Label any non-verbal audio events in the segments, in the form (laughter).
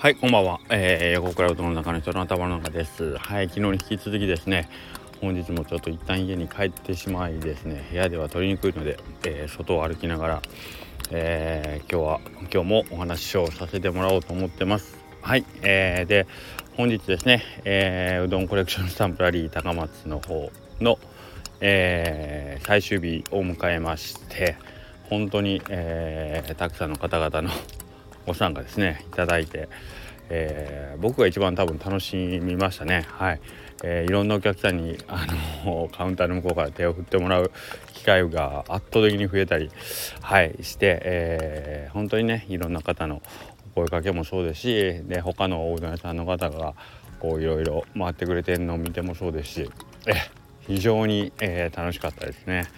はい、こんばんは。えー、横倉うどの中の人の頭の中です。はい、昨日に引き続きですね、本日もちょっと一旦家に帰ってしまいですね、部屋では取りにくいので、えー、外を歩きながら、えー、今日は、今日もお話をさせてもらおうと思ってます。はい、えー、で、本日ですね、えー、うどんコレクションスタンプラリー高松の方の、えー、最終日を迎えまして、本当に、えー、たくさんの方々のご参加ですねいただいて、えー、僕が一番多分楽しみましたねはい、えー、いろんなお客さんにあの (laughs) カウンターの向こうから手を振ってもらう機会が圧倒的に増えたりはいして、えー、本当にねいろんな方のお声かけもそうですしで他のおうどん屋さんの方がこういろいろ回ってくれてるのを見てもそうですしえ非常に、えー、楽しかったですね。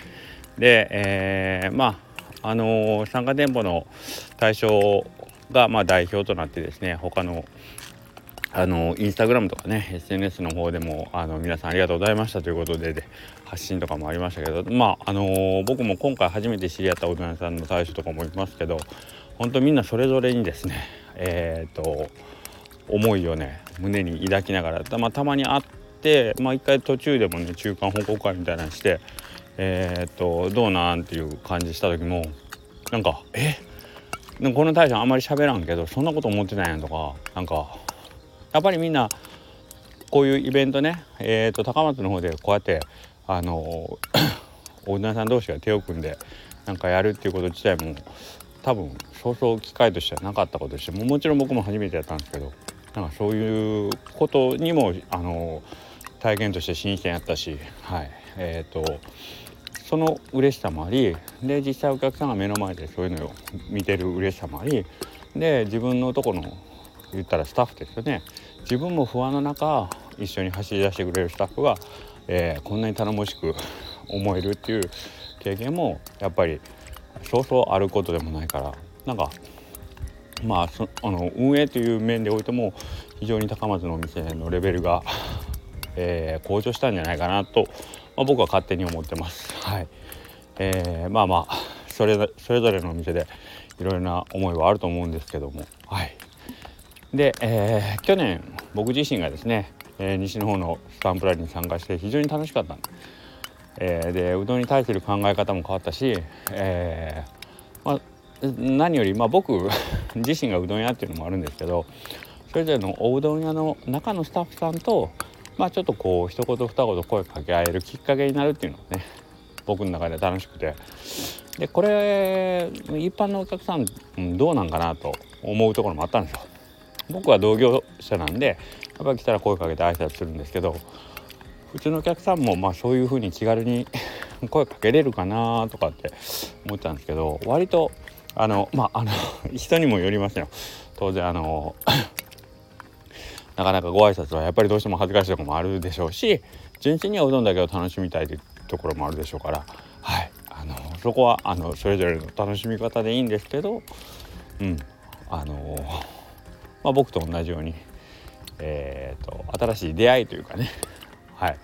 で、えー、まああのー、参加店舗の対象がま代表となってですね他のあのインスタグラムとかね SNS の方でもあの皆さんありがとうございましたということでで発信とかもありましたけどまああのー、僕も今回初めて知り合った大人さんの対象とかもいますけど本当みんなそれぞれにですねえっ、と思いをね胸に抱きながらた,、まあ、たまに会ってまあ一回途中でもね中間報告会みたいなのしてえっ、とどうなんっていう感じした時もなんかえ？っこの大将あんまり喋らんけどそんなこと思ってないやとかなんかやっぱりみんなこういうイベントね、えーと、高松の方でこうやってあのオーナーさん同士が手を組んでなんかやるっていうこと自体も多分そうそう機会としてはなかったことでしてももちろん僕も初めてやったんですけどなんかそういうことにもあの体験として新鮮やったしはいえっ、ー、とその嬉しさもありで実際お客さんが目の前でそういうのを見てる嬉しさもありで自分のとこの言ったらスタッフですよね。自分も不安の中一緒に走り出してくれるスタッフが、えー、こんなに頼もしく思えるっていう経験もやっぱりそうそうあることでもないからなんかまあそあの運営という面でおいても非常に高松のお店のレベルが、えー、向上したんじゃないかなとまあ、僕は勝手に思ってます。(laughs) はい。えー、まあまあそれそれぞれのお店でいろいろな思いはあると思うんですけども、はい、で、えー、去年僕自身がですね、えー、西の方のスタンプラリーに参加して非常に楽しかった。んで,、えー、でうどんに対する考え方も変わったし、えーまあ、何より、まあ、僕 (laughs) 自身がうどん屋っていうのもあるんですけどそれぞれのおうどん屋の中のスタッフさんとまあちょっとこう一言二言声かけ合えるきっかけになるっていうのがね僕の中で楽しくてでこれ一般のお客さん、うん、どうなんかなと思うところもあったんですよ。僕は同業者なんでやっぱり来たら声かけて挨拶するんですけど普通のお客さんもまあそういうふうに気軽に (laughs) 声かけれるかなとかって思ったんですけど割とあのまああの (laughs) 人にもよりますよ当然あのなかなかご挨拶はやっぱりどうしても恥ずかしいところもあるでしょうし純粋にはうどんだけを楽しみたいというところもあるでしょうからはいあのそこはあのそれぞれの楽しみ方でいいんですけどうんあのまあ、僕と同じように、えーと、新しい出会いというかねはい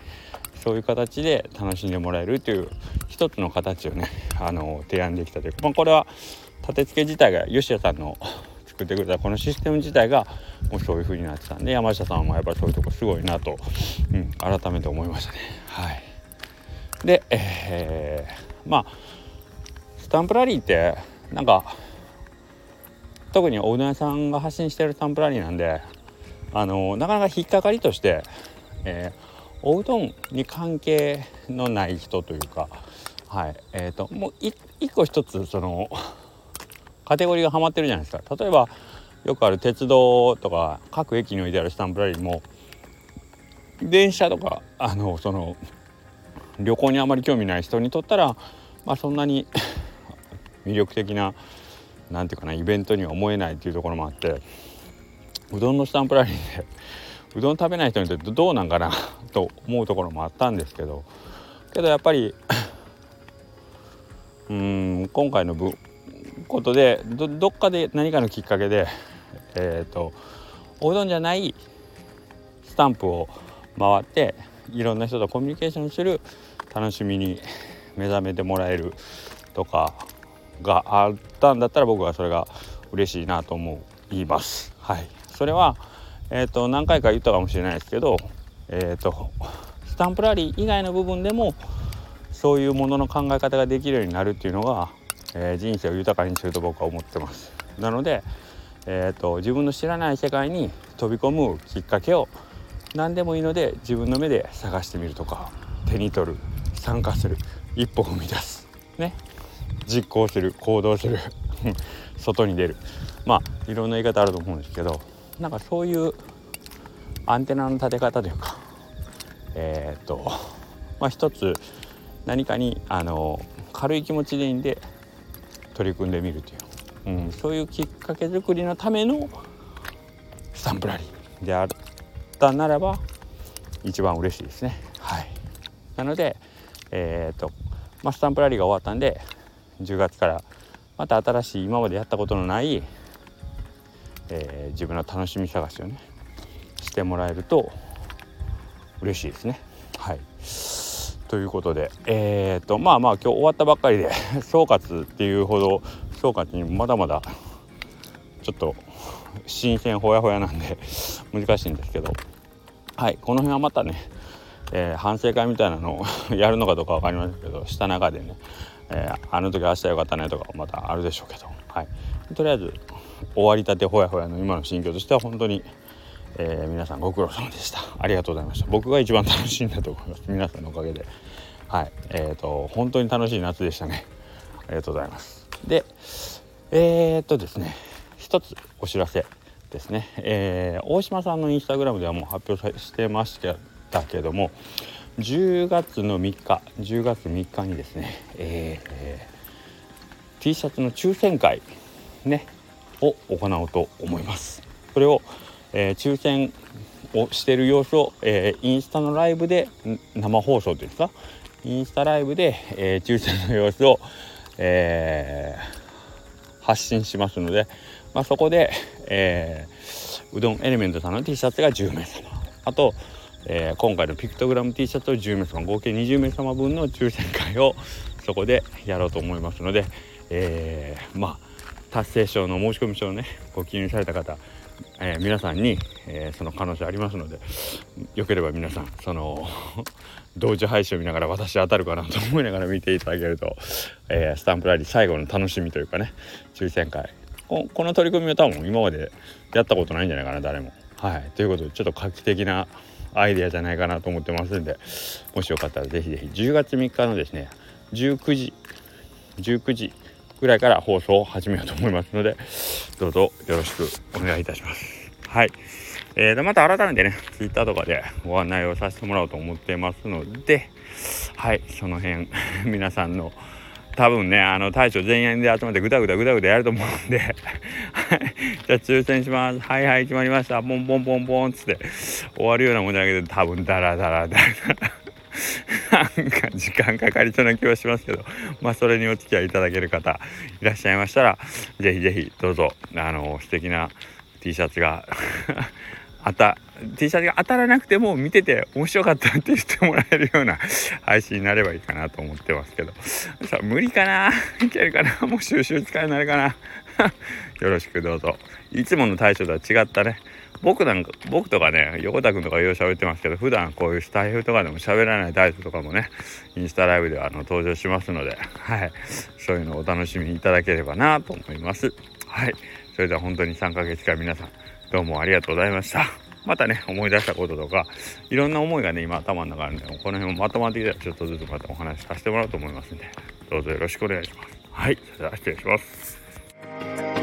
そういう形で楽しんでもらえるという一つの形をねあの提案できたというか、まあ、これは立て付け自体が吉谷さんの作ってくれたこのシステム自体がもうそういう風になってたんで山下さんもやっぱりそういうとこすごいなと、うん、改めて思いましたね。はい、で、えー、まあスタンプラリーってなんか特におうどん屋さんが発信してるスタンプラリーなんであのなかなか引っかかりとして、えー、おうどんに関係のない人というかはいえー、ともう一個一つそのカテゴリーがはまってるじゃないですか。例えばよくある鉄道とか各駅に置いてあるスタンプラリーも電車とかあのその旅行にあまり興味ない人にとったら、まあ、そんなに (laughs) 魅力的な何て言うかなイベントには思えないっていうところもあってうどんのスタンプラリーでうどん食べない人にとってどうなんかな (laughs) と思うところもあったんですけどけどやっぱりうん今回のことでどっかで何かのきっかけでえっ、ー、とおうどんじゃないスタンプを回っていろんな人とコミュニケーションする楽しみに目覚めてもらえるとかがあったんだったら僕はそれが嬉しいなと思います。はい、それは、えーと、何回か言ったかもしれないですけど、えーと、スタンプラリー以外の部分でもそういうものの考え方ができるようになるっていうのが、えー、人生を豊かにすると僕は思ってます。なので、えーと、自分の知らない世界に飛び込むきっかけを何でもいいので自分の目で探してみるとか手に取る参加する一歩踏み出す。ね。実行する行動する (laughs) 外に出る。まあいろんな言い方あると思うんですけどなんかそういうアンテナの立て方というかえー、とまあ一つ何かにあの軽い気持ちでいいんで取り組んでみるという、うん、そういうきっかけ作りのためのスタンプラリー。であったならば一番嬉しいですね。はい、なので、えーとまあ、スタンプラリーが終わったんで10月からまた新しい今までやったことのない、えー、自分の楽しみ探しをねしてもらえると嬉しいですね。はい。ということでえー、とまあまあ今日終わったばっかりで (laughs) 総括っていうほど総括にまだまだちょっと新鮮ほやほやなんで難しいんですけど。はいこの辺はまたね、えー、反省会みたいなのを (laughs) やるのかどうか分かりませんけど下中でね、えー、あの時明日よかったねとかまたあるでしょうけど、はい、とりあえず終わりたてほやほやの今の心境としては本当に、えー、皆さんご苦労様でした。ありがとうございました。僕が一番楽しいんだと思います。皆さんのおかげで。はい。えーと本当に楽しい夏でしたね。ありがとうございます。でえー、っとですね一つお知らせですね、えー、大島さんのインスタグラムではもう発表してましたけども10月の3日10月3日にですね、えー、T シャツの抽選会ねを行おうと思います。それを、えー、抽選をしている様子を、えー、インスタのライブで生放送ですかインスタライブで、えー、抽選の様子を、えー、発信しますので、まあ、そこで、えー、うどんエレメントさんの T シャツが10名様。あと、えー、今回のピクトグラム T シャツを10名様合計20名様分の抽選会をそこでやろうと思いますので、えー、まあ達成賞の申し込み書をねご記入された方、えー、皆さんに、えー、その可能性ありますのでよければ皆さんその (laughs) 同時配信を見ながら私当たるかなと思いながら見ていただけると、えー、スタンプラリー最後の楽しみというかね抽選会この取り組みは多分今までやったことないんじゃないかな誰も。はいということでちょっと画期的なアイデアじゃないかなと思ってますんでもしよかったら是非是非10月3日のですね19時19時ぐらいから放送を始めようと思いますのでどうぞよろしくお願いいたします。はい。えー、とまた改めてね Twitter とかでご案内をさせてもらおうと思ってますのではい。その辺 (laughs) 皆さんの多分ねあの大将全員で集まってぐだぐだぐだぐだやると思うんでじゃあ抽選します。はいはい決まりました。ポンポンポンポンっつって終わるようなもんじゃないけど多分ダラダラダラ。なんか時間かかりそうな気はしますけどまあそれにお付き合いいただける方いらっしゃいましたら是非是非どうぞあの素敵な T シャツが (laughs) あた T シャツが当たらなくても見てて面白かったって言ってもらえるような配信になればいいかなと思ってますけど。さ無理かな？いけるかな？もう収集使いになるかな？(laughs) よろしくどうぞ。いつもの対処とは違ったね。僕なんか僕とかね横田君とかよう喋ってますけど普段こういうスタイフとかでも喋らないタイプとかもねインスタライブではあの登場しますのではいそういうのをお楽しみいただければなと思いますはいそれでは本当に3ヶ月間皆さんどうもありがとうございました。またね、思い出したこととか、いろんな思いがね、今頭の中あるんで、この辺もまとまってきたらちょっとずつまたお話しさせてもらおうと思いますんで、どうぞよろしくお願いします。はい、それでは失礼します。